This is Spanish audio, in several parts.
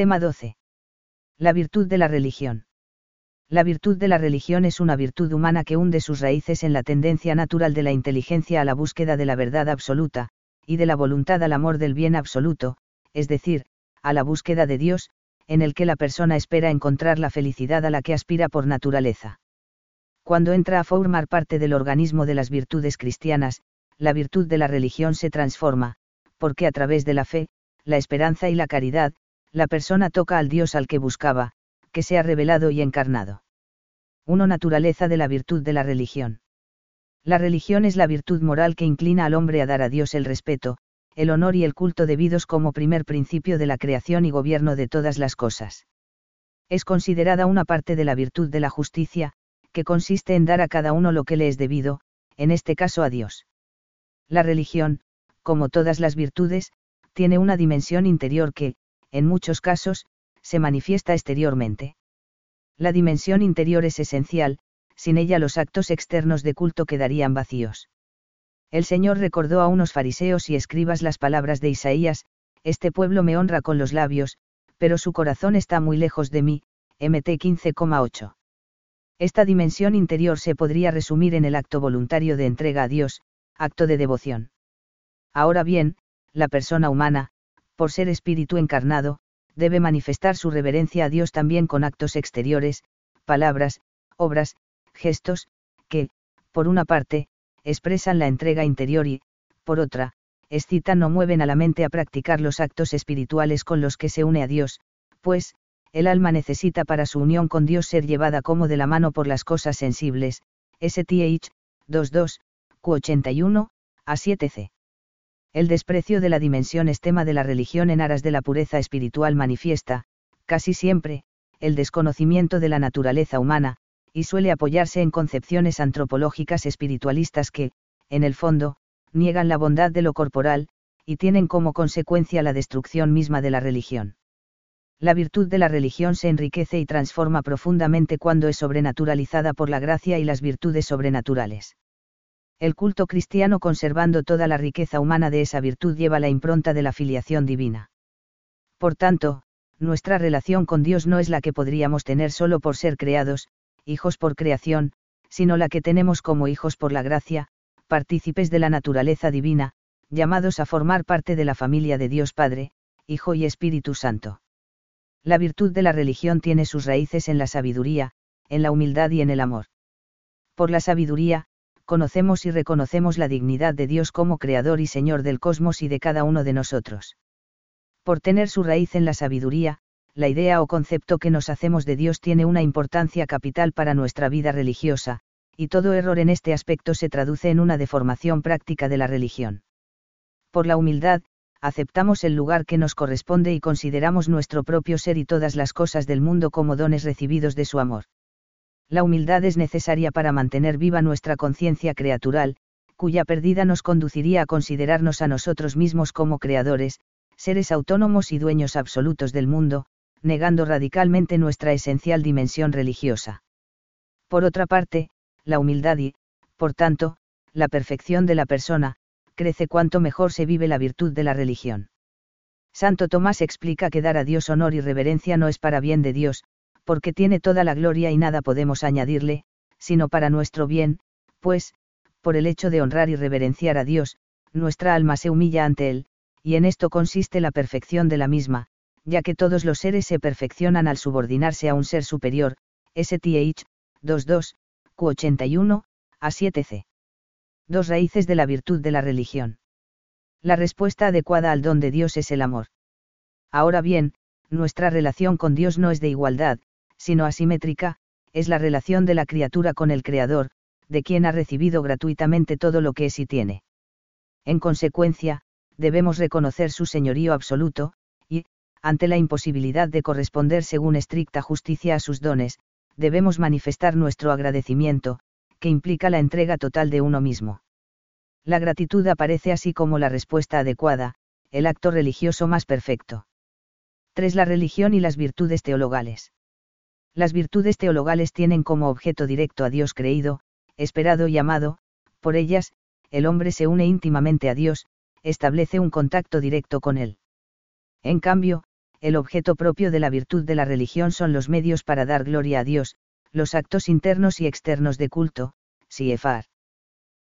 Tema 12. La virtud de la religión. La virtud de la religión es una virtud humana que hunde sus raíces en la tendencia natural de la inteligencia a la búsqueda de la verdad absoluta, y de la voluntad al amor del bien absoluto, es decir, a la búsqueda de Dios, en el que la persona espera encontrar la felicidad a la que aspira por naturaleza. Cuando entra a formar parte del organismo de las virtudes cristianas, la virtud de la religión se transforma, porque a través de la fe, la esperanza y la caridad, la persona toca al Dios al que buscaba, que se ha revelado y encarnado. 1. Naturaleza de la virtud de la religión. La religión es la virtud moral que inclina al hombre a dar a Dios el respeto, el honor y el culto debidos como primer principio de la creación y gobierno de todas las cosas. Es considerada una parte de la virtud de la justicia, que consiste en dar a cada uno lo que le es debido, en este caso a Dios. La religión, como todas las virtudes, tiene una dimensión interior que, en muchos casos, se manifiesta exteriormente. La dimensión interior es esencial, sin ella los actos externos de culto quedarían vacíos. El Señor recordó a unos fariseos y escribas las palabras de Isaías, Este pueblo me honra con los labios, pero su corazón está muy lejos de mí, MT 15,8. Esta dimensión interior se podría resumir en el acto voluntario de entrega a Dios, acto de devoción. Ahora bien, la persona humana, por ser espíritu encarnado, debe manifestar su reverencia a Dios también con actos exteriores, palabras, obras, gestos, que, por una parte, expresan la entrega interior y, por otra, excitan o mueven a la mente a practicar los actos espirituales con los que se une a Dios, pues, el alma necesita para su unión con Dios ser llevada como de la mano por las cosas sensibles, STH, 22, Q81, a 7c. El desprecio de la dimensión estema de la religión en aras de la pureza espiritual manifiesta, casi siempre, el desconocimiento de la naturaleza humana, y suele apoyarse en concepciones antropológicas espiritualistas que, en el fondo, niegan la bondad de lo corporal, y tienen como consecuencia la destrucción misma de la religión. La virtud de la religión se enriquece y transforma profundamente cuando es sobrenaturalizada por la gracia y las virtudes sobrenaturales el culto cristiano conservando toda la riqueza humana de esa virtud lleva la impronta de la filiación divina. Por tanto, nuestra relación con Dios no es la que podríamos tener solo por ser creados, hijos por creación, sino la que tenemos como hijos por la gracia, partícipes de la naturaleza divina, llamados a formar parte de la familia de Dios Padre, Hijo y Espíritu Santo. La virtud de la religión tiene sus raíces en la sabiduría, en la humildad y en el amor. Por la sabiduría, conocemos y reconocemos la dignidad de Dios como Creador y Señor del cosmos y de cada uno de nosotros. Por tener su raíz en la sabiduría, la idea o concepto que nos hacemos de Dios tiene una importancia capital para nuestra vida religiosa, y todo error en este aspecto se traduce en una deformación práctica de la religión. Por la humildad, aceptamos el lugar que nos corresponde y consideramos nuestro propio ser y todas las cosas del mundo como dones recibidos de su amor la humildad es necesaria para mantener viva nuestra conciencia creatural, cuya pérdida nos conduciría a considerarnos a nosotros mismos como creadores, seres autónomos y dueños absolutos del mundo, negando radicalmente nuestra esencial dimensión religiosa. Por otra parte, la humildad y, por tanto, la perfección de la persona, crece cuanto mejor se vive la virtud de la religión. Santo Tomás explica que dar a Dios honor y reverencia no es para bien de Dios, porque tiene toda la gloria y nada podemos añadirle, sino para nuestro bien, pues, por el hecho de honrar y reverenciar a Dios, nuestra alma se humilla ante Él, y en esto consiste la perfección de la misma, ya que todos los seres se perfeccionan al subordinarse a un ser superior, STH, 22, Q81, a 7c. Dos raíces de la virtud de la religión. La respuesta adecuada al don de Dios es el amor. Ahora bien, nuestra relación con Dios no es de igualdad, sino asimétrica, es la relación de la criatura con el Creador, de quien ha recibido gratuitamente todo lo que es y tiene. En consecuencia, debemos reconocer su señorío absoluto, y, ante la imposibilidad de corresponder según estricta justicia a sus dones, debemos manifestar nuestro agradecimiento, que implica la entrega total de uno mismo. La gratitud aparece así como la respuesta adecuada, el acto religioso más perfecto. 3. La religión y las virtudes teologales. Las virtudes teologales tienen como objeto directo a Dios creído, esperado y amado, por ellas, el hombre se une íntimamente a Dios, establece un contacto directo con Él. En cambio, el objeto propio de la virtud de la religión son los medios para dar gloria a Dios, los actos internos y externos de culto, CFR.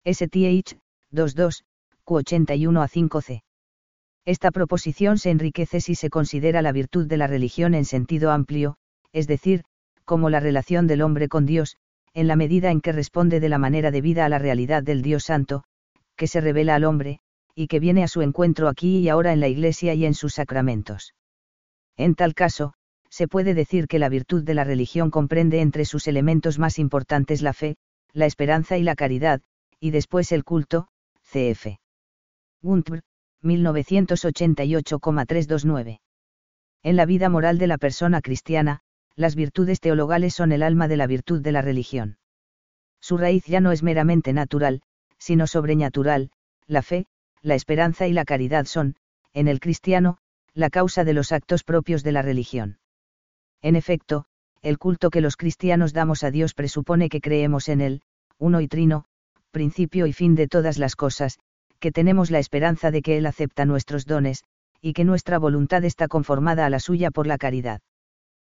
STH, 22, Q81 a 5c. Esta proposición se enriquece si se considera la virtud de la religión en sentido amplio, es decir, como la relación del hombre con Dios, en la medida en que responde de la manera debida a la realidad del Dios Santo, que se revela al hombre, y que viene a su encuentro aquí y ahora en la Iglesia y en sus sacramentos. En tal caso, se puede decir que la virtud de la religión comprende entre sus elementos más importantes la fe, la esperanza y la caridad, y después el culto, cf. Gunther, 1988,329. En la vida moral de la persona cristiana, las virtudes teologales son el alma de la virtud de la religión. Su raíz ya no es meramente natural, sino sobrenatural, la fe, la esperanza y la caridad son, en el cristiano, la causa de los actos propios de la religión. En efecto, el culto que los cristianos damos a Dios presupone que creemos en Él, uno y trino, principio y fin de todas las cosas, que tenemos la esperanza de que Él acepta nuestros dones, y que nuestra voluntad está conformada a la suya por la caridad.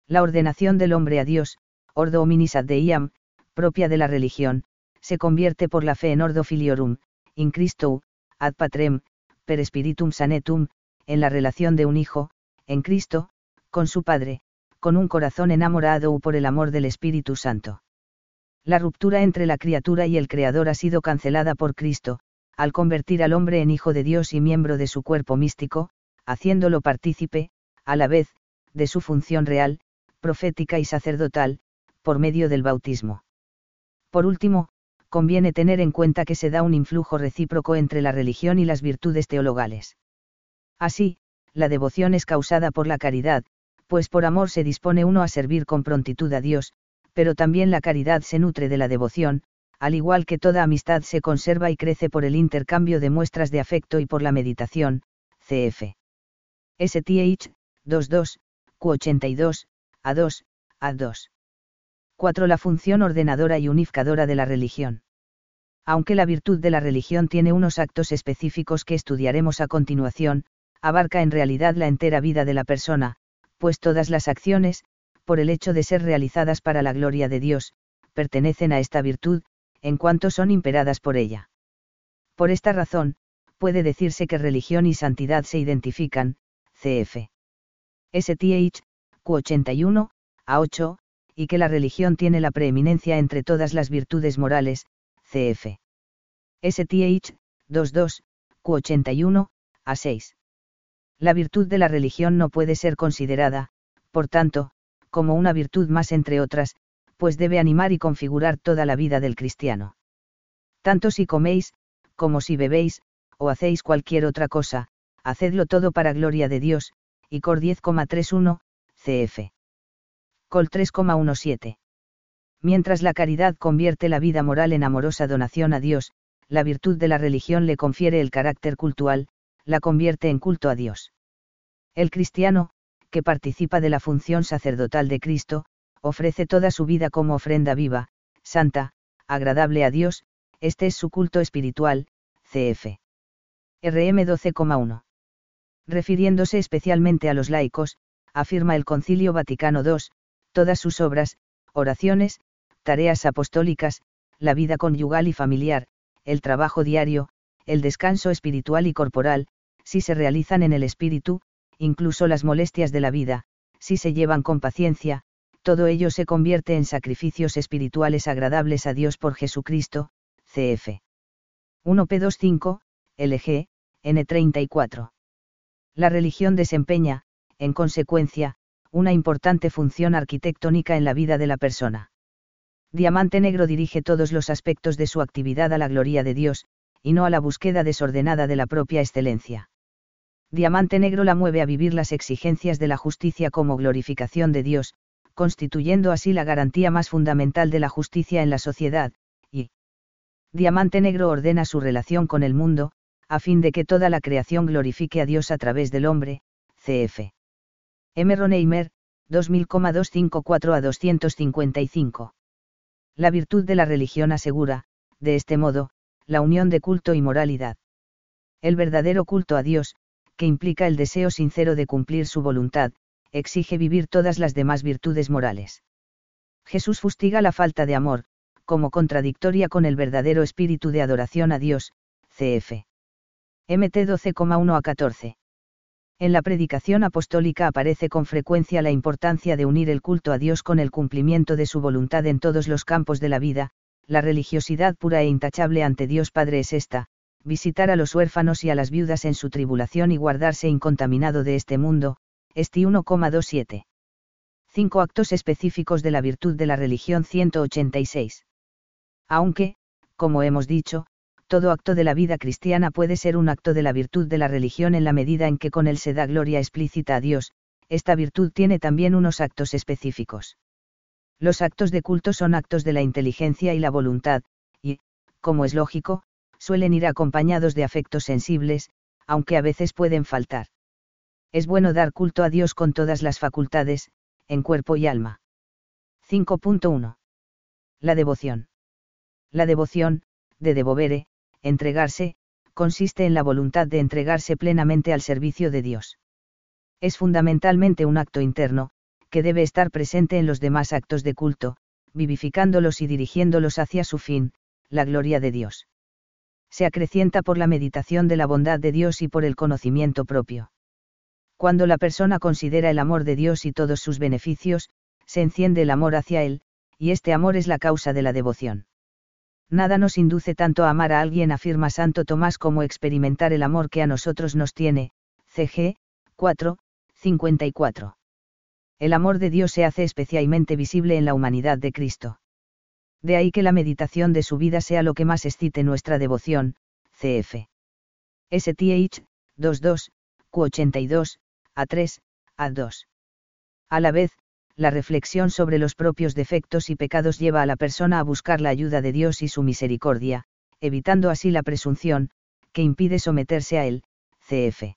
La ordenación del hombre a Dios, ordo hominis ad deiam, propia de la religión, se convierte por la fe en ordo filiorum, in Christo, ad patrem, per spiritum sanetum, en la relación de un hijo, en Cristo, con su Padre, con un corazón enamorado o por el amor del Espíritu Santo. La ruptura entre la criatura y el Creador ha sido cancelada por Cristo, al convertir al hombre en hijo de Dios y miembro de su cuerpo místico, haciéndolo partícipe, a la vez, de su función real, profética y sacerdotal, por medio del bautismo. Por último, conviene tener en cuenta que se da un influjo recíproco entre la religión y las virtudes teologales. Así, la devoción es causada por la caridad, pues por amor se dispone uno a servir con prontitud a Dios, pero también la caridad se nutre de la devoción, al igual que toda amistad se conserva y crece por el intercambio de muestras de afecto y por la meditación, cf. STH, 22, Q82, a2, A2. 4. La función ordenadora y unificadora de la religión. Aunque la virtud de la religión tiene unos actos específicos que estudiaremos a continuación, abarca en realidad la entera vida de la persona, pues todas las acciones, por el hecho de ser realizadas para la gloria de Dios, pertenecen a esta virtud, en cuanto son imperadas por ella. Por esta razón, puede decirse que religión y santidad se identifican, cf. STH, Q81, A8, y que la religión tiene la preeminencia entre todas las virtudes morales, cf. STH, 22, Q81, A6. La virtud de la religión no puede ser considerada, por tanto, como una virtud más entre otras, pues debe animar y configurar toda la vida del cristiano. Tanto si coméis, como si bebéis, o hacéis cualquier otra cosa, hacedlo todo para gloria de Dios, y Cor 10,31, cf. Col 3,17. Mientras la caridad convierte la vida moral en amorosa donación a Dios, la virtud de la religión le confiere el carácter cultual, la convierte en culto a Dios. El cristiano, que participa de la función sacerdotal de Cristo, ofrece toda su vida como ofrenda viva, santa, agradable a Dios, este es su culto espiritual, cf. RM 12,1. Refiriéndose especialmente a los laicos, afirma el Concilio Vaticano II, todas sus obras, oraciones, tareas apostólicas, la vida conyugal y familiar, el trabajo diario, el descanso espiritual y corporal, si se realizan en el espíritu, incluso las molestias de la vida, si se llevan con paciencia, todo ello se convierte en sacrificios espirituales agradables a Dios por Jesucristo, cf. 1P25, LG, N34. La religión desempeña, en consecuencia, una importante función arquitectónica en la vida de la persona. Diamante Negro dirige todos los aspectos de su actividad a la gloria de Dios, y no a la búsqueda desordenada de la propia excelencia. Diamante Negro la mueve a vivir las exigencias de la justicia como glorificación de Dios, constituyendo así la garantía más fundamental de la justicia en la sociedad, y Diamante Negro ordena su relación con el mundo, a fin de que toda la creación glorifique a Dios a través del hombre, cf. M. Roneimer, 2000,254 a 255. La virtud de la religión asegura, de este modo, la unión de culto y moralidad. El verdadero culto a Dios, que implica el deseo sincero de cumplir su voluntad, exige vivir todas las demás virtudes morales. Jesús fustiga la falta de amor, como contradictoria con el verdadero espíritu de adoración a Dios, cf. MT 12,1 a 14. En la predicación apostólica aparece con frecuencia la importancia de unir el culto a Dios con el cumplimiento de su voluntad en todos los campos de la vida, la religiosidad pura e intachable ante Dios Padre es esta, visitar a los huérfanos y a las viudas en su tribulación y guardarse incontaminado de este mundo, Esti 1,27. Cinco actos específicos de la virtud de la religión 186. Aunque, como hemos dicho, todo acto de la vida cristiana puede ser un acto de la virtud de la religión en la medida en que con él se da gloria explícita a Dios, esta virtud tiene también unos actos específicos. Los actos de culto son actos de la inteligencia y la voluntad, y, como es lógico, suelen ir acompañados de afectos sensibles, aunque a veces pueden faltar es bueno dar culto a Dios con todas las facultades, en cuerpo y alma. 5.1. La devoción. La devoción, de devovere, entregarse, consiste en la voluntad de entregarse plenamente al servicio de Dios. Es fundamentalmente un acto interno, que debe estar presente en los demás actos de culto, vivificándolos y dirigiéndolos hacia su fin, la gloria de Dios. Se acrecienta por la meditación de la bondad de Dios y por el conocimiento propio. Cuando la persona considera el amor de Dios y todos sus beneficios, se enciende el amor hacia Él, y este amor es la causa de la devoción. Nada nos induce tanto a amar a alguien, afirma Santo Tomás, como experimentar el amor que a nosotros nos tiene, CG, 4, 54. El amor de Dios se hace especialmente visible en la humanidad de Cristo. De ahí que la meditación de su vida sea lo que más excite nuestra devoción, CF. STH, 22, Q82, a3, A2. A la vez, la reflexión sobre los propios defectos y pecados lleva a la persona a buscar la ayuda de Dios y su misericordia, evitando así la presunción, que impide someterse a él, cf.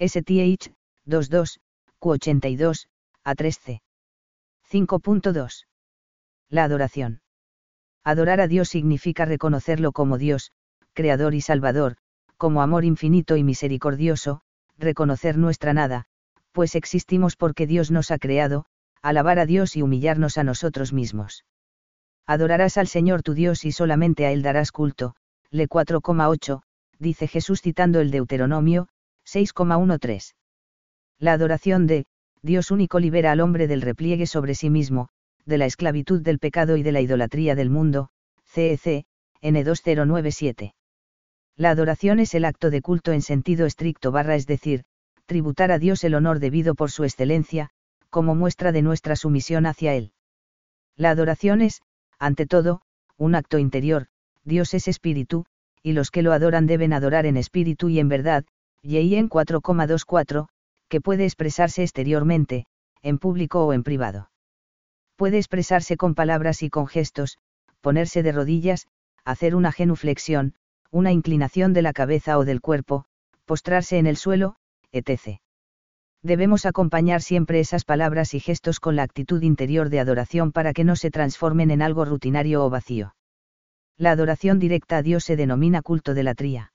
STH, 22, Q82, A3C. 5.2. La adoración. Adorar a Dios significa reconocerlo como Dios, Creador y Salvador, como amor infinito y misericordioso, reconocer nuestra nada, pues existimos porque Dios nos ha creado, alabar a Dios y humillarnos a nosotros mismos. Adorarás al Señor tu Dios y solamente a Él darás culto, le 4,8, dice Jesús citando el Deuteronomio, 6,13. La adoración de, Dios único libera al hombre del repliegue sobre sí mismo, de la esclavitud del pecado y de la idolatría del mundo, CEC, N2097. La adoración es el acto de culto en sentido estricto barra es decir, tributar a Dios el honor debido por su excelencia, como muestra de nuestra sumisión hacia Él. La adoración es, ante todo, un acto interior, Dios es espíritu, y los que lo adoran deben adorar en espíritu y en verdad, y en 4,24, que puede expresarse exteriormente, en público o en privado. Puede expresarse con palabras y con gestos, ponerse de rodillas, hacer una genuflexión, una inclinación de la cabeza o del cuerpo, postrarse en el suelo, etc. Debemos acompañar siempre esas palabras y gestos con la actitud interior de adoración para que no se transformen en algo rutinario o vacío. La adoración directa a Dios se denomina culto de la tría.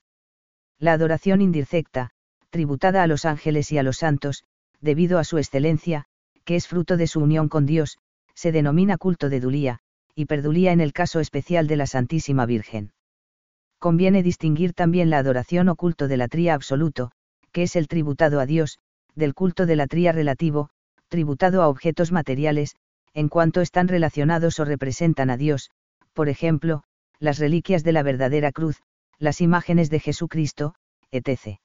La adoración indirecta, tributada a los ángeles y a los santos, debido a su excelencia, que es fruto de su unión con Dios, se denomina culto de Dulía, y perdulía en el caso especial de la Santísima Virgen conviene distinguir también la adoración o culto de la tría absoluto, que es el tributado a Dios, del culto de la tría relativo, tributado a objetos materiales, en cuanto están relacionados o representan a Dios, por ejemplo, las reliquias de la verdadera cruz, las imágenes de Jesucristo, etc.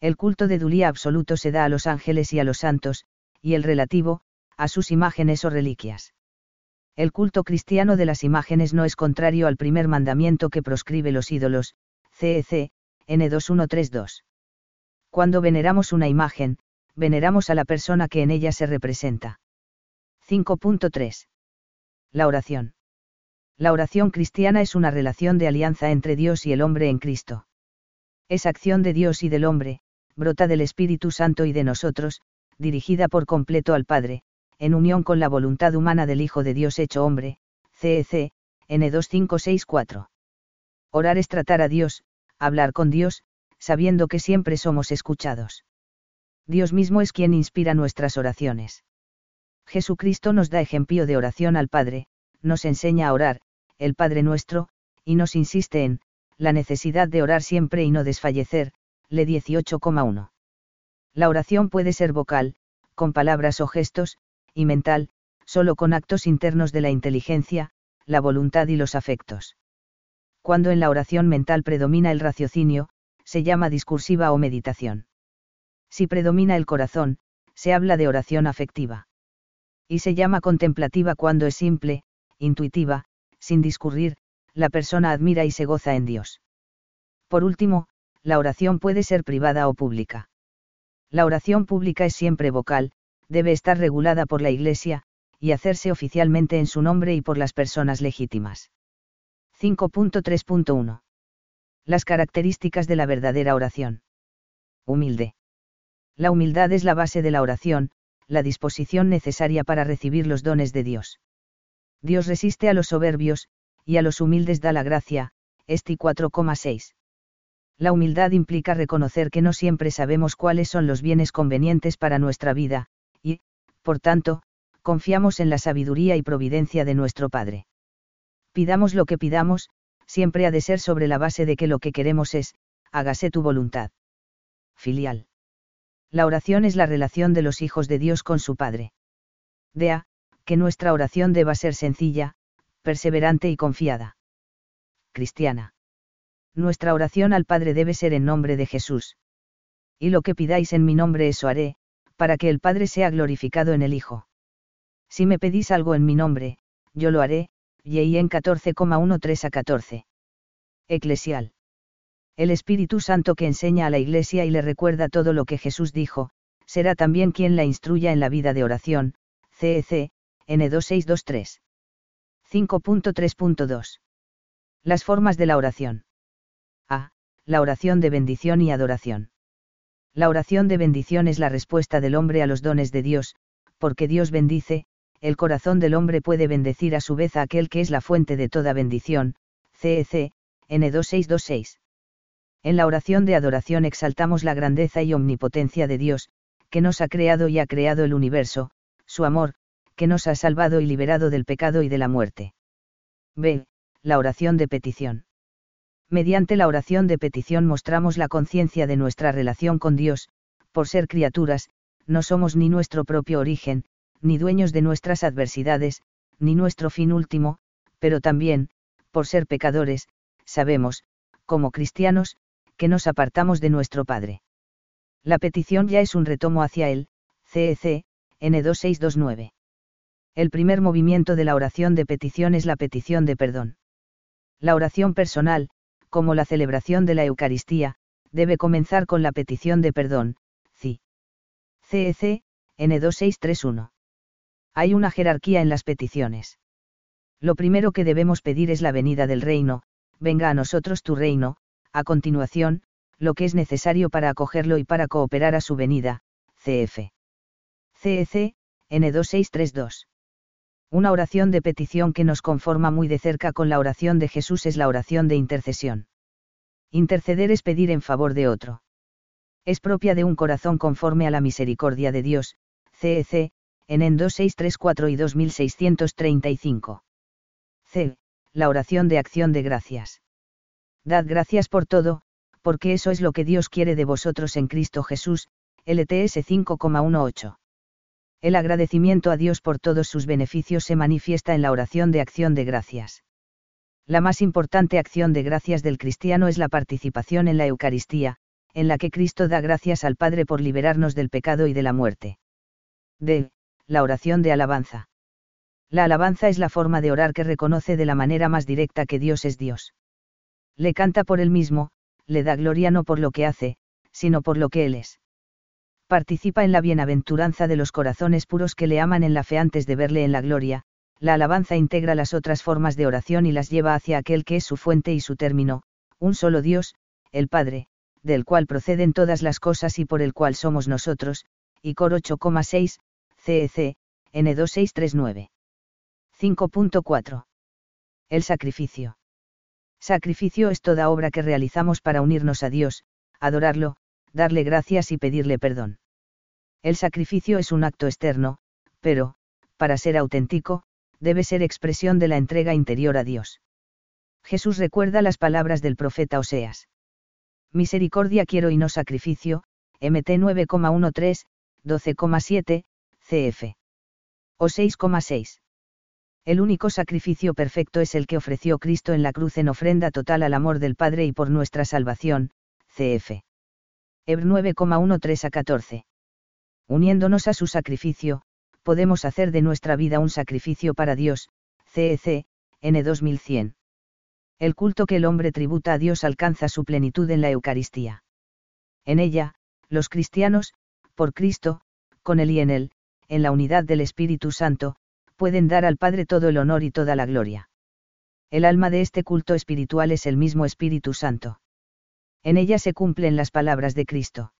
El culto de Dulía absoluto se da a los ángeles y a los santos, y el relativo, a sus imágenes o reliquias. El culto cristiano de las imágenes no es contrario al primer mandamiento que proscribe los ídolos, CEC, N2132. Cuando veneramos una imagen, veneramos a la persona que en ella se representa. 5.3. La oración. La oración cristiana es una relación de alianza entre Dios y el hombre en Cristo. Es acción de Dios y del hombre, brota del Espíritu Santo y de nosotros, dirigida por completo al Padre, en unión con la voluntad humana del Hijo de Dios hecho hombre, CEC, N2564. Orar es tratar a Dios, hablar con Dios, sabiendo que siempre somos escuchados. Dios mismo es quien inspira nuestras oraciones. Jesucristo nos da ejemplo de oración al Padre, nos enseña a orar, el Padre nuestro, y nos insiste en, la necesidad de orar siempre y no desfallecer, le 18,1. La oración puede ser vocal, con palabras o gestos, y mental, solo con actos internos de la inteligencia, la voluntad y los afectos. Cuando en la oración mental predomina el raciocinio, se llama discursiva o meditación. Si predomina el corazón, se habla de oración afectiva. Y se llama contemplativa cuando es simple, intuitiva, sin discurrir, la persona admira y se goza en Dios. Por último, la oración puede ser privada o pública. La oración pública es siempre vocal, debe estar regulada por la Iglesia, y hacerse oficialmente en su nombre y por las personas legítimas. 5.3.1. Las características de la verdadera oración. Humilde. La humildad es la base de la oración, la disposición necesaria para recibir los dones de Dios. Dios resiste a los soberbios, y a los humildes da la gracia, Esti 4,6. La humildad implica reconocer que no siempre sabemos cuáles son los bienes convenientes para nuestra vida, y, por tanto, confiamos en la sabiduría y providencia de nuestro Padre. Pidamos lo que pidamos, siempre ha de ser sobre la base de que lo que queremos es, hágase tu voluntad. Filial. La oración es la relación de los hijos de Dios con su Padre. Dea, que nuestra oración deba ser sencilla, perseverante y confiada. Cristiana. Nuestra oración al Padre debe ser en nombre de Jesús. Y lo que pidáis en mi nombre eso haré, para que el Padre sea glorificado en el Hijo. Si me pedís algo en mi nombre, yo lo haré, y en 14,13 a 14. Eclesial. El Espíritu Santo que enseña a la Iglesia y le recuerda todo lo que Jesús dijo, será también quien la instruya en la vida de oración, CEC, N2623. 5.3.2. Las formas de la oración. A. La oración de bendición y adoración. La oración de bendición es la respuesta del hombre a los dones de Dios, porque Dios bendice, el corazón del hombre puede bendecir a su vez a aquel que es la fuente de toda bendición, CEC, N2626. En la oración de adoración exaltamos la grandeza y omnipotencia de Dios, que nos ha creado y ha creado el universo, su amor, que nos ha salvado y liberado del pecado y de la muerte. B. La oración de petición. Mediante la oración de petición mostramos la conciencia de nuestra relación con Dios, por ser criaturas, no somos ni nuestro propio origen, ni dueños de nuestras adversidades, ni nuestro fin último, pero también, por ser pecadores, sabemos, como cristianos, que nos apartamos de nuestro Padre. La petición ya es un retomo hacia Él, CEC, N2629. El primer movimiento de la oración de petición es la petición de perdón. La oración personal, como la celebración de la Eucaristía, debe comenzar con la petición de perdón, CI. CEC, N2631 hay una jerarquía en las peticiones. Lo primero que debemos pedir es la venida del reino, venga a nosotros tu reino, a continuación, lo que es necesario para acogerlo y para cooperar a su venida, CF. CEC, N2632. Una oración de petición que nos conforma muy de cerca con la oración de Jesús es la oración de intercesión. Interceder es pedir en favor de otro. Es propia de un corazón conforme a la misericordia de Dios, CEC, en en 2634 y 2635. C. La oración de acción de gracias. Dad gracias por todo, porque eso es lo que Dios quiere de vosotros en Cristo Jesús, LTS 5,18. El agradecimiento a Dios por todos sus beneficios se manifiesta en la oración de acción de gracias. La más importante acción de gracias del cristiano es la participación en la Eucaristía, en la que Cristo da gracias al Padre por liberarnos del pecado y de la muerte. D la oración de alabanza. La alabanza es la forma de orar que reconoce de la manera más directa que Dios es Dios. Le canta por él mismo, le da gloria no por lo que hace, sino por lo que él es. Participa en la bienaventuranza de los corazones puros que le aman en la fe antes de verle en la gloria, la alabanza integra las otras formas de oración y las lleva hacia aquel que es su fuente y su término, un solo Dios, el Padre, del cual proceden todas las cosas y por el cual somos nosotros, y Cor 8,6, CEC, N2639. 5.4. El sacrificio. Sacrificio es toda obra que realizamos para unirnos a Dios, adorarlo, darle gracias y pedirle perdón. El sacrificio es un acto externo, pero, para ser auténtico, debe ser expresión de la entrega interior a Dios. Jesús recuerda las palabras del profeta Oseas. Misericordia quiero y no sacrificio, MT 9,13, 12,7, CF. O 6,6. El único sacrificio perfecto es el que ofreció Cristo en la cruz en ofrenda total al amor del Padre y por nuestra salvación, CF. Hebr 9,13 a 14. Uniéndonos a su sacrificio, podemos hacer de nuestra vida un sacrificio para Dios, CEC, N 2100. El culto que el hombre tributa a Dios alcanza su plenitud en la Eucaristía. En ella, los cristianos, por Cristo, con él y en él, en la unidad del Espíritu Santo, pueden dar al Padre todo el honor y toda la gloria. El alma de este culto espiritual es el mismo Espíritu Santo. En ella se cumplen las palabras de Cristo.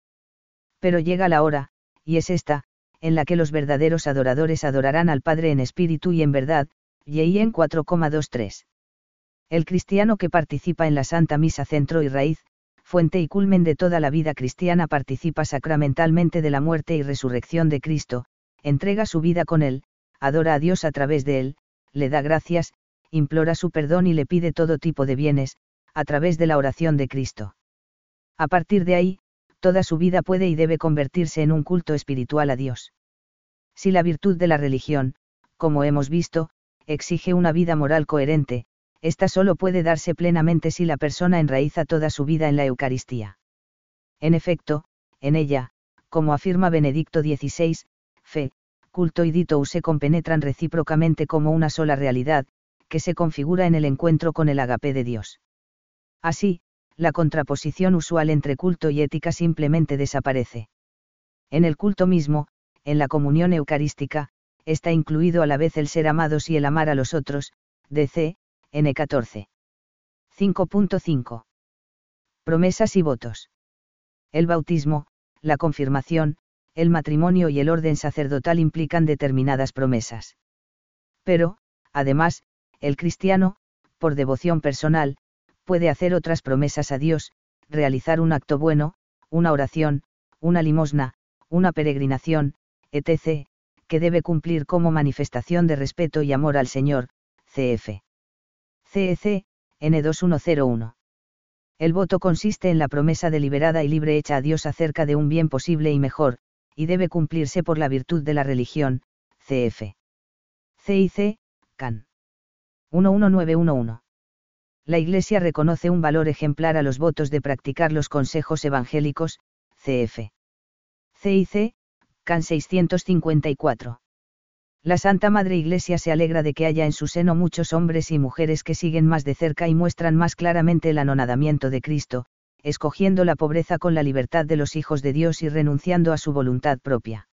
Pero llega la hora, y es esta, en la que los verdaderos adoradores adorarán al Padre en espíritu y en verdad, y en 4,23. El cristiano que participa en la Santa Misa centro y raíz, fuente y culmen de toda la vida cristiana participa sacramentalmente de la muerte y resurrección de Cristo, entrega su vida con él, adora a Dios a través de él, le da gracias, implora su perdón y le pide todo tipo de bienes, a través de la oración de Cristo. A partir de ahí, toda su vida puede y debe convertirse en un culto espiritual a Dios. Si la virtud de la religión, como hemos visto, exige una vida moral coherente, esta solo puede darse plenamente si la persona enraiza toda su vida en la Eucaristía. En efecto, en ella, como afirma Benedicto XVI, fe, culto y dito se compenetran recíprocamente como una sola realidad, que se configura en el encuentro con el agape de Dios. Así, la contraposición usual entre culto y ética simplemente desaparece. En el culto mismo, en la comunión eucarística, está incluido a la vez el ser amados y el amar a los otros, DC, N14. 5.5. Promesas y votos. El bautismo, la confirmación, el matrimonio y el orden sacerdotal implican determinadas promesas. Pero, además, el cristiano, por devoción personal, puede hacer otras promesas a Dios, realizar un acto bueno, una oración, una limosna, una peregrinación, etc., que debe cumplir como manifestación de respeto y amor al Señor, CF. CEC, N2101. El voto consiste en la promesa deliberada y libre hecha a Dios acerca de un bien posible y mejor, y debe cumplirse por la virtud de la religión, CF. CIC, CAN. 11911. La Iglesia reconoce un valor ejemplar a los votos de practicar los consejos evangélicos, CF. CIC, CAN 654. La Santa Madre Iglesia se alegra de que haya en su seno muchos hombres y mujeres que siguen más de cerca y muestran más claramente el anonadamiento de Cristo, escogiendo la pobreza con la libertad de los hijos de Dios y renunciando a su voluntad propia.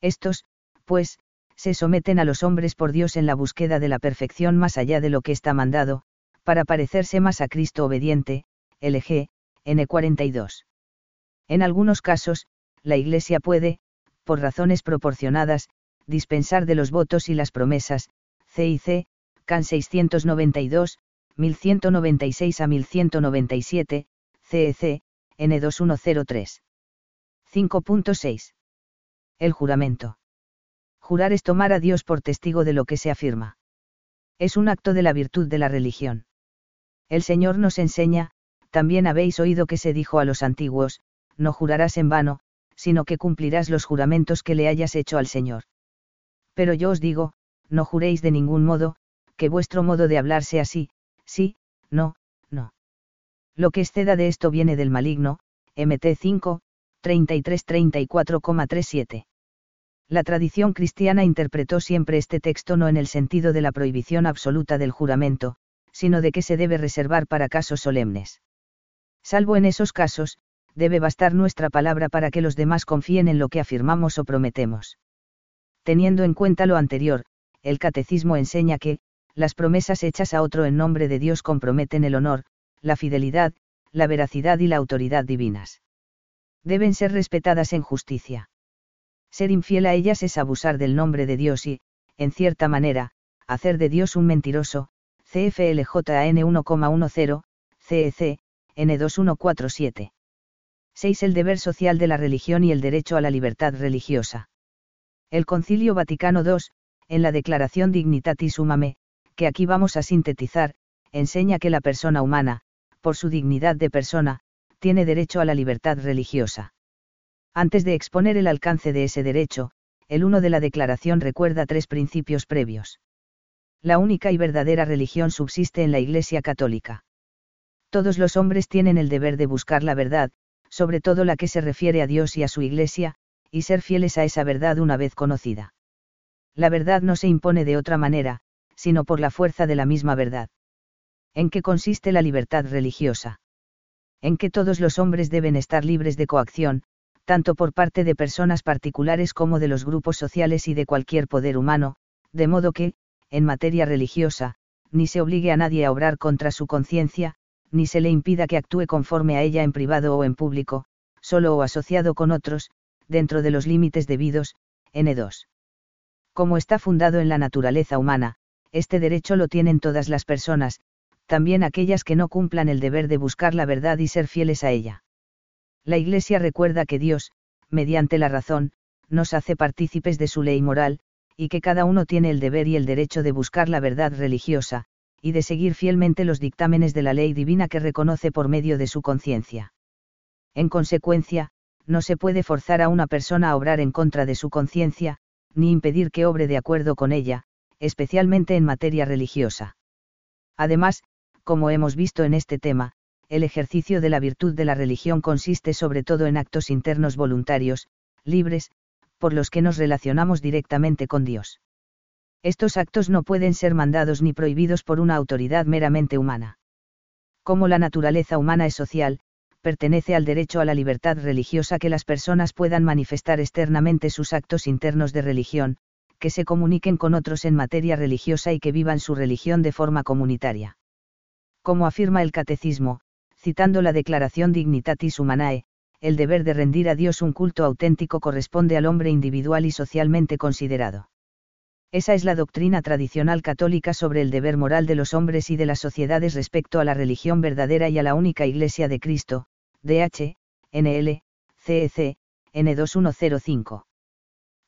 Estos, pues, se someten a los hombres por Dios en la búsqueda de la perfección más allá de lo que está mandado, para parecerse más a Cristo obediente, LG, N42. En algunos casos, la Iglesia puede, por razones proporcionadas, dispensar de los votos y las promesas, CIC, CAN 692, 1196 a 1197, CEC, N2103. 5.6. El juramento. Jurar es tomar a Dios por testigo de lo que se afirma. Es un acto de la virtud de la religión. El Señor nos enseña, también habéis oído que se dijo a los antiguos, no jurarás en vano, sino que cumplirás los juramentos que le hayas hecho al Señor. Pero yo os digo, no juréis de ningún modo, que vuestro modo de hablar sea sí, no, no. Lo que exceda de esto viene del maligno, MT 5, 33-34,37. La tradición cristiana interpretó siempre este texto no en el sentido de la prohibición absoluta del juramento, sino de que se debe reservar para casos solemnes. Salvo en esos casos, debe bastar nuestra palabra para que los demás confíen en lo que afirmamos o prometemos. Teniendo en cuenta lo anterior, el catecismo enseña que, las promesas hechas a otro en nombre de Dios comprometen el honor, la fidelidad, la veracidad y la autoridad divinas. Deben ser respetadas en justicia. Ser infiel a ellas es abusar del nombre de Dios y, en cierta manera, hacer de Dios un mentiroso, CFLJN 1,10, CEC, N2147. 6. El deber social de la religión y el derecho a la libertad religiosa. El Concilio Vaticano II, en la Declaración Dignitatis Humanae, que aquí vamos a sintetizar, enseña que la persona humana, por su dignidad de persona, tiene derecho a la libertad religiosa. Antes de exponer el alcance de ese derecho, el uno de la declaración recuerda tres principios previos. La única y verdadera religión subsiste en la Iglesia Católica. Todos los hombres tienen el deber de buscar la verdad, sobre todo la que se refiere a Dios y a su Iglesia, y ser fieles a esa verdad una vez conocida. La verdad no se impone de otra manera, sino por la fuerza de la misma verdad. ¿En qué consiste la libertad religiosa? En que todos los hombres deben estar libres de coacción, tanto por parte de personas particulares como de los grupos sociales y de cualquier poder humano, de modo que, en materia religiosa, ni se obligue a nadie a obrar contra su conciencia, ni se le impida que actúe conforme a ella en privado o en público, solo o asociado con otros, dentro de los límites debidos, N2. Como está fundado en la naturaleza humana, este derecho lo tienen todas las personas, también aquellas que no cumplan el deber de buscar la verdad y ser fieles a ella. La Iglesia recuerda que Dios, mediante la razón, nos hace partícipes de su ley moral, y que cada uno tiene el deber y el derecho de buscar la verdad religiosa, y de seguir fielmente los dictámenes de la ley divina que reconoce por medio de su conciencia. En consecuencia, no se puede forzar a una persona a obrar en contra de su conciencia, ni impedir que obre de acuerdo con ella, especialmente en materia religiosa. Además, como hemos visto en este tema, el ejercicio de la virtud de la religión consiste sobre todo en actos internos voluntarios, libres, por los que nos relacionamos directamente con Dios. Estos actos no pueden ser mandados ni prohibidos por una autoridad meramente humana. Como la naturaleza humana es social, pertenece al derecho a la libertad religiosa que las personas puedan manifestar externamente sus actos internos de religión, que se comuniquen con otros en materia religiosa y que vivan su religión de forma comunitaria. Como afirma el Catecismo, citando la Declaración Dignitatis Humanae, el deber de rendir a Dios un culto auténtico corresponde al hombre individual y socialmente considerado. Esa es la doctrina tradicional católica sobre el deber moral de los hombres y de las sociedades respecto a la religión verdadera y a la única Iglesia de Cristo, DH, NL, CEC, N2105.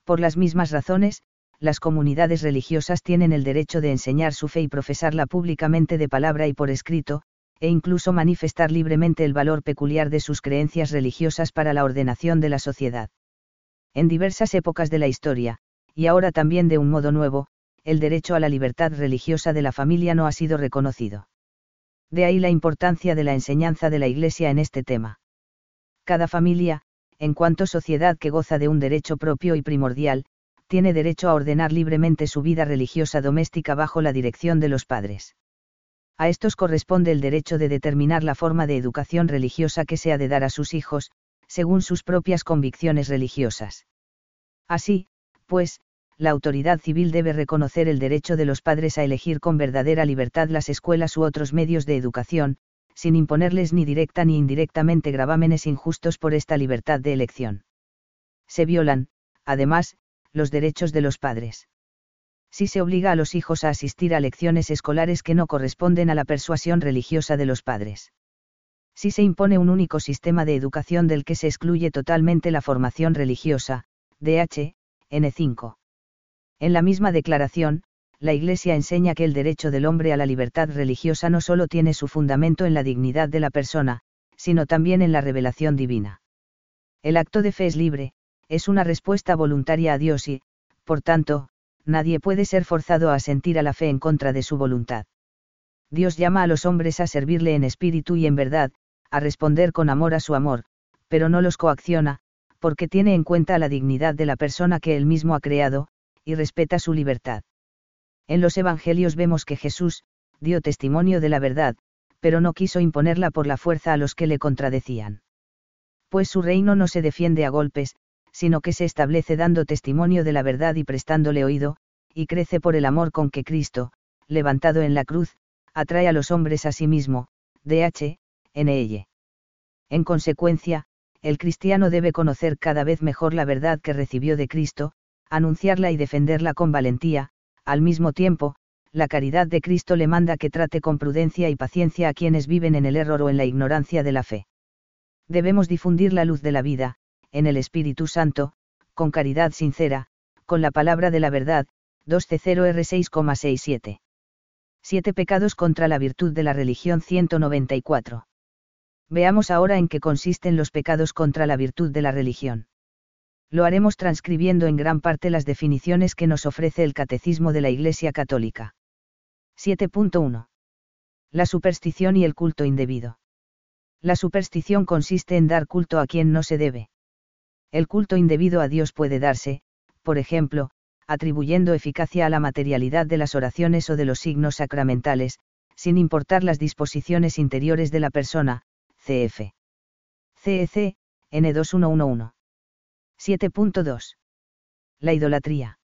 Por las mismas razones, las comunidades religiosas tienen el derecho de enseñar su fe y profesarla públicamente de palabra y por escrito, e incluso manifestar libremente el valor peculiar de sus creencias religiosas para la ordenación de la sociedad. En diversas épocas de la historia, y ahora también de un modo nuevo, el derecho a la libertad religiosa de la familia no ha sido reconocido. De ahí la importancia de la enseñanza de la Iglesia en este tema. Cada familia, en cuanto sociedad que goza de un derecho propio y primordial, tiene derecho a ordenar libremente su vida religiosa doméstica bajo la dirección de los padres. A estos corresponde el derecho de determinar la forma de educación religiosa que se ha de dar a sus hijos, según sus propias convicciones religiosas. Así, pues, la autoridad civil debe reconocer el derecho de los padres a elegir con verdadera libertad las escuelas u otros medios de educación, sin imponerles ni directa ni indirectamente gravámenes injustos por esta libertad de elección. Se violan, además, los derechos de los padres. Si se obliga a los hijos a asistir a lecciones escolares que no corresponden a la persuasión religiosa de los padres. Si se impone un único sistema de educación del que se excluye totalmente la formación religiosa, DH, N5. En la misma declaración, la Iglesia enseña que el derecho del hombre a la libertad religiosa no solo tiene su fundamento en la dignidad de la persona, sino también en la revelación divina. El acto de fe es libre, es una respuesta voluntaria a Dios y, por tanto, nadie puede ser forzado a sentir a la fe en contra de su voluntad. Dios llama a los hombres a servirle en espíritu y en verdad, a responder con amor a su amor, pero no los coacciona, porque tiene en cuenta la dignidad de la persona que él mismo ha creado, y respeta su libertad. En los Evangelios vemos que Jesús, dio testimonio de la verdad, pero no quiso imponerla por la fuerza a los que le contradecían. Pues su reino no se defiende a golpes, sino que se establece dando testimonio de la verdad y prestándole oído, y crece por el amor con que Cristo, levantado en la cruz, atrae a los hombres a sí mismo, DH, NL. En consecuencia, el cristiano debe conocer cada vez mejor la verdad que recibió de Cristo, anunciarla y defenderla con valentía, al mismo tiempo, la caridad de Cristo le manda que trate con prudencia y paciencia a quienes viven en el error o en la ignorancia de la fe. Debemos difundir la luz de la vida, en el Espíritu Santo, con caridad sincera, con la palabra de la verdad, 2C0R6,67. Siete pecados contra la virtud de la religión 194. Veamos ahora en qué consisten los pecados contra la virtud de la religión. Lo haremos transcribiendo en gran parte las definiciones que nos ofrece el Catecismo de la Iglesia Católica. 7.1. La superstición y el culto indebido. La superstición consiste en dar culto a quien no se debe. El culto indebido a Dios puede darse, por ejemplo, atribuyendo eficacia a la materialidad de las oraciones o de los signos sacramentales, sin importar las disposiciones interiores de la persona, cf. CEC, N2111. 7.2. La idolatría.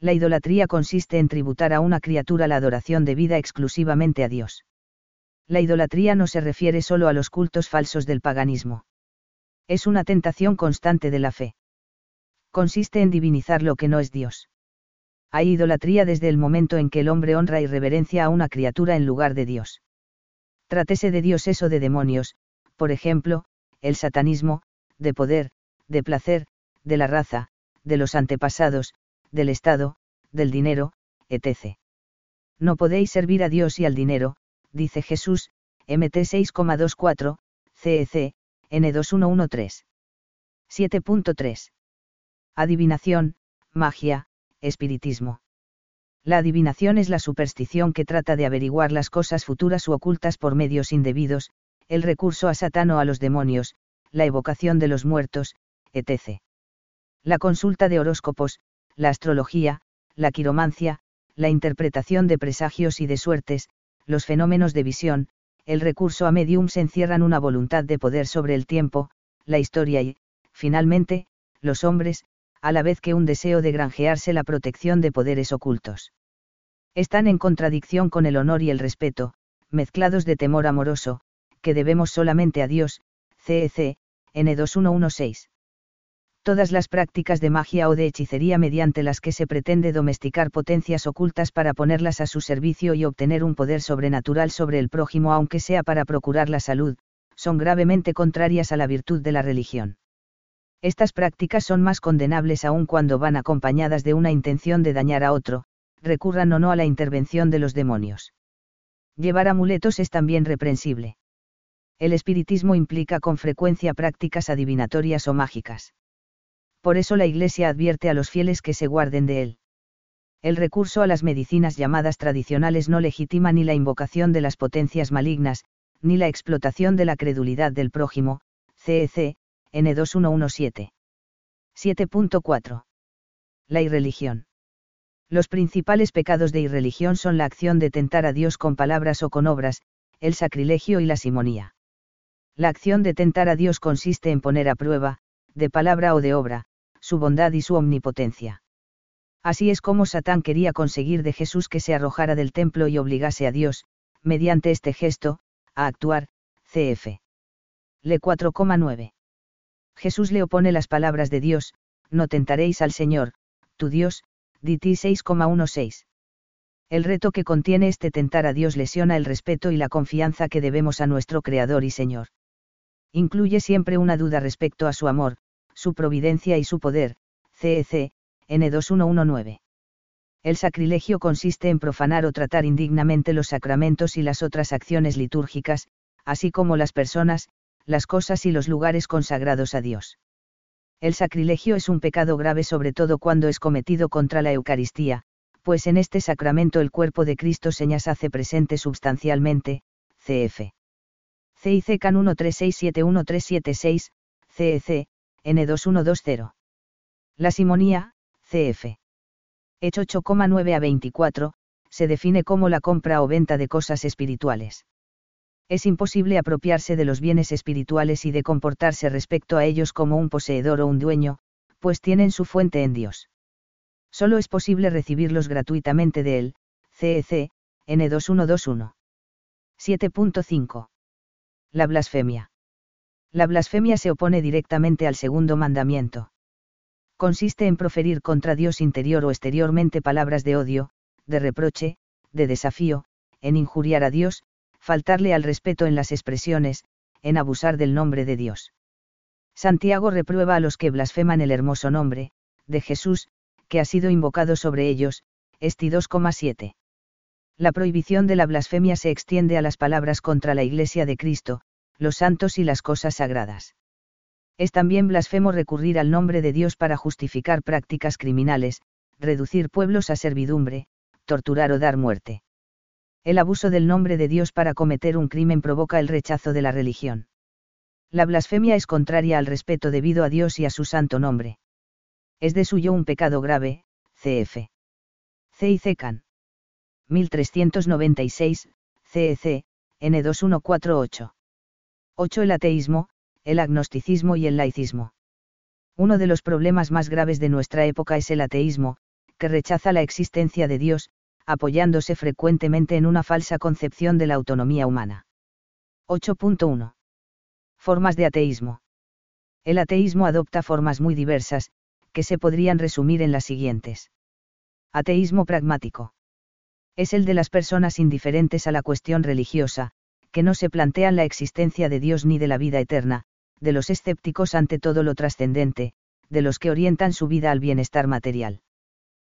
La idolatría consiste en tributar a una criatura la adoración debida exclusivamente a Dios. La idolatría no se refiere solo a los cultos falsos del paganismo. Es una tentación constante de la fe consiste en divinizar lo que no es Dios. Hay idolatría desde el momento en que el hombre honra y reverencia a una criatura en lugar de Dios. Trátese de dioses o de demonios, por ejemplo, el satanismo, de poder, de placer, de la raza, de los antepasados, del Estado, del dinero, etc. No podéis servir a Dios y al dinero, dice Jesús, MT 6,24, CEC, N2113. 7.3. Adivinación, magia, espiritismo. La adivinación es la superstición que trata de averiguar las cosas futuras u ocultas por medios indebidos, el recurso a Satán o a los demonios, la evocación de los muertos, etc. La consulta de horóscopos, la astrología, la quiromancia, la interpretación de presagios y de suertes, los fenómenos de visión, el recurso a mediums encierran una voluntad de poder sobre el tiempo, la historia y, finalmente, los hombres, a la vez que un deseo de granjearse la protección de poderes ocultos. Están en contradicción con el honor y el respeto, mezclados de temor amoroso, que debemos solamente a Dios, CEC, N2116. Todas las prácticas de magia o de hechicería mediante las que se pretende domesticar potencias ocultas para ponerlas a su servicio y obtener un poder sobrenatural sobre el prójimo aunque sea para procurar la salud, son gravemente contrarias a la virtud de la religión. Estas prácticas son más condenables aún cuando van acompañadas de una intención de dañar a otro, recurran o no a la intervención de los demonios. Llevar amuletos es también reprensible. El espiritismo implica con frecuencia prácticas adivinatorias o mágicas. Por eso la Iglesia advierte a los fieles que se guarden de él. El recurso a las medicinas llamadas tradicionales no legitima ni la invocación de las potencias malignas, ni la explotación de la credulidad del prójimo, CEC, N2117. 7.4. La irreligión. Los principales pecados de irreligión son la acción de tentar a Dios con palabras o con obras, el sacrilegio y la simonía. La acción de tentar a Dios consiste en poner a prueba, de palabra o de obra, su bondad y su omnipotencia. Así es como Satán quería conseguir de Jesús que se arrojara del templo y obligase a Dios, mediante este gesto, a actuar, cf. Le 4,9. Jesús le opone las palabras de Dios, no tentaréis al Señor, tu Dios, Diti 6,16. El reto que contiene este tentar a Dios lesiona el respeto y la confianza que debemos a nuestro Creador y Señor. Incluye siempre una duda respecto a su amor, su providencia y su poder, CEC, N2119. El sacrilegio consiste en profanar o tratar indignamente los sacramentos y las otras acciones litúrgicas, así como las personas, las cosas y los lugares consagrados a Dios. El sacrilegio es un pecado grave sobre todo cuando es cometido contra la Eucaristía, pues en este sacramento el cuerpo de Cristo señas hace presente substancialmente, cf. CIC CAN 13671376, CEC, N2120. La simonía, CF. Hecho 8,9 a 24, se define como la compra o venta de cosas espirituales es imposible apropiarse de los bienes espirituales y de comportarse respecto a ellos como un poseedor o un dueño, pues tienen su fuente en Dios. Solo es posible recibirlos gratuitamente de él, CEC, N2121. 7.5. La blasfemia. La blasfemia se opone directamente al segundo mandamiento. Consiste en proferir contra Dios interior o exteriormente palabras de odio, de reproche, de desafío, en injuriar a Dios, faltarle al respeto en las expresiones, en abusar del nombre de Dios. Santiago reprueba a los que blasfeman el hermoso nombre, de Jesús, que ha sido invocado sobre ellos, Esti 2,7. La prohibición de la blasfemia se extiende a las palabras contra la Iglesia de Cristo, los santos y las cosas sagradas. Es también blasfemo recurrir al nombre de Dios para justificar prácticas criminales, reducir pueblos a servidumbre, torturar o dar muerte. El abuso del nombre de Dios para cometer un crimen provoca el rechazo de la religión. La blasfemia es contraria al respeto debido a Dios y a su santo nombre. Es de suyo un pecado grave, cf. C. y 1396, CEC, N2148. 8. El ateísmo, el agnosticismo y el laicismo. Uno de los problemas más graves de nuestra época es el ateísmo, que rechaza la existencia de Dios, apoyándose frecuentemente en una falsa concepción de la autonomía humana. 8.1. Formas de ateísmo. El ateísmo adopta formas muy diversas, que se podrían resumir en las siguientes. Ateísmo pragmático. Es el de las personas indiferentes a la cuestión religiosa, que no se plantean la existencia de Dios ni de la vida eterna, de los escépticos ante todo lo trascendente, de los que orientan su vida al bienestar material.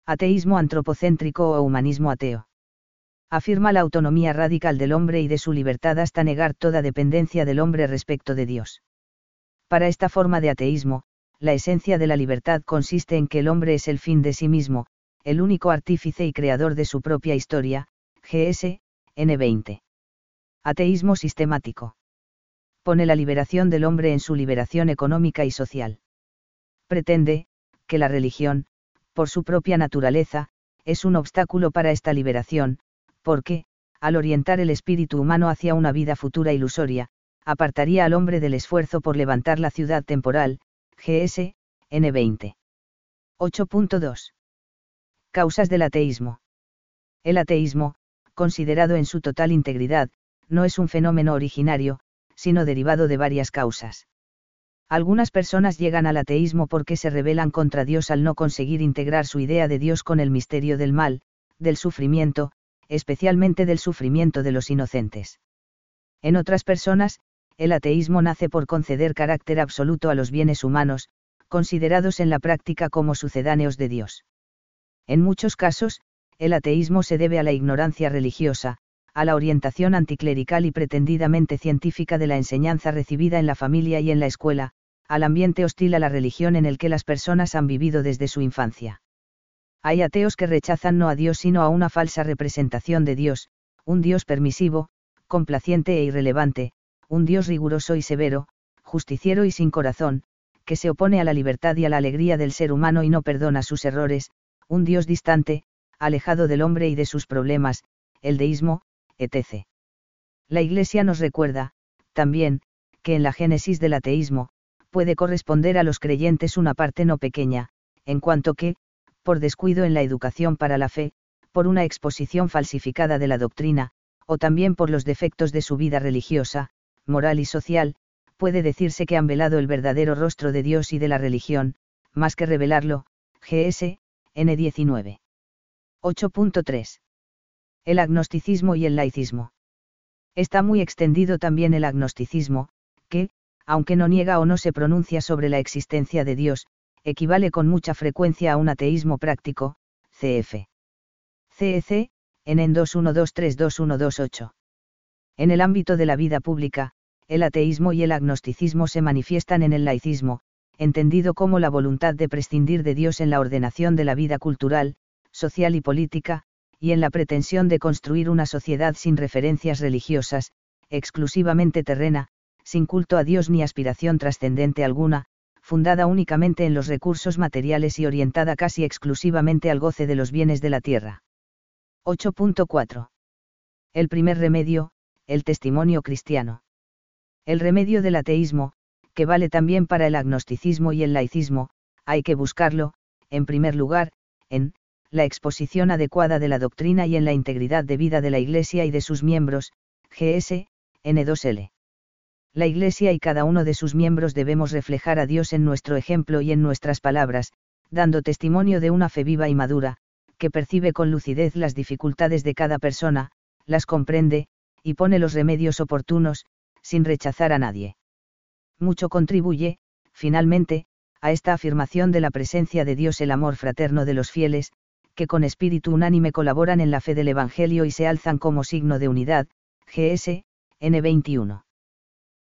Ateísmo antropocéntrico o humanismo ateo. Afirma la autonomía radical del hombre y de su libertad hasta negar toda dependencia del hombre respecto de Dios. Para esta forma de ateísmo, la esencia de la libertad consiste en que el hombre es el fin de sí mismo, el único artífice y creador de su propia historia, GS, N20. Ateísmo sistemático. Pone la liberación del hombre en su liberación económica y social. Pretende, que la religión, por su propia naturaleza, es un obstáculo para esta liberación, porque, al orientar el espíritu humano hacia una vida futura ilusoria, apartaría al hombre del esfuerzo por levantar la ciudad temporal, GS, N20. 8.2. Causas del ateísmo. El ateísmo, considerado en su total integridad, no es un fenómeno originario, sino derivado de varias causas. Algunas personas llegan al ateísmo porque se rebelan contra Dios al no conseguir integrar su idea de Dios con el misterio del mal, del sufrimiento, especialmente del sufrimiento de los inocentes. En otras personas, el ateísmo nace por conceder carácter absoluto a los bienes humanos, considerados en la práctica como sucedáneos de Dios. En muchos casos, el ateísmo se debe a la ignorancia religiosa, a la orientación anticlerical y pretendidamente científica de la enseñanza recibida en la familia y en la escuela, al ambiente hostil a la religión en el que las personas han vivido desde su infancia. Hay ateos que rechazan no a Dios sino a una falsa representación de Dios, un Dios permisivo, complaciente e irrelevante, un Dios riguroso y severo, justiciero y sin corazón, que se opone a la libertad y a la alegría del ser humano y no perdona sus errores, un Dios distante, alejado del hombre y de sus problemas, el deísmo, etc. La Iglesia nos recuerda, también, que en la génesis del ateísmo, puede corresponder a los creyentes una parte no pequeña, en cuanto que, por descuido en la educación para la fe, por una exposición falsificada de la doctrina, o también por los defectos de su vida religiosa, moral y social, puede decirse que han velado el verdadero rostro de Dios y de la religión, más que revelarlo, GS, N19. 8.3. El agnosticismo y el laicismo. Está muy extendido también el agnosticismo, que, aunque no niega o no se pronuncia sobre la existencia de Dios, equivale con mucha frecuencia a un ateísmo práctico, cf. CEC, en en 21232128. En el ámbito de la vida pública, el ateísmo y el agnosticismo se manifiestan en el laicismo, entendido como la voluntad de prescindir de Dios en la ordenación de la vida cultural, social y política, y en la pretensión de construir una sociedad sin referencias religiosas, exclusivamente terrena, sin culto a Dios ni aspiración trascendente alguna, fundada únicamente en los recursos materiales y orientada casi exclusivamente al goce de los bienes de la tierra. 8.4. El primer remedio, el testimonio cristiano. El remedio del ateísmo, que vale también para el agnosticismo y el laicismo, hay que buscarlo, en primer lugar, en, la exposición adecuada de la doctrina y en la integridad de vida de la Iglesia y de sus miembros, GS, N2L la Iglesia y cada uno de sus miembros debemos reflejar a Dios en nuestro ejemplo y en nuestras palabras, dando testimonio de una fe viva y madura, que percibe con lucidez las dificultades de cada persona, las comprende, y pone los remedios oportunos, sin rechazar a nadie. Mucho contribuye, finalmente, a esta afirmación de la presencia de Dios el amor fraterno de los fieles, que con espíritu unánime colaboran en la fe del Evangelio y se alzan como signo de unidad, GS, N21.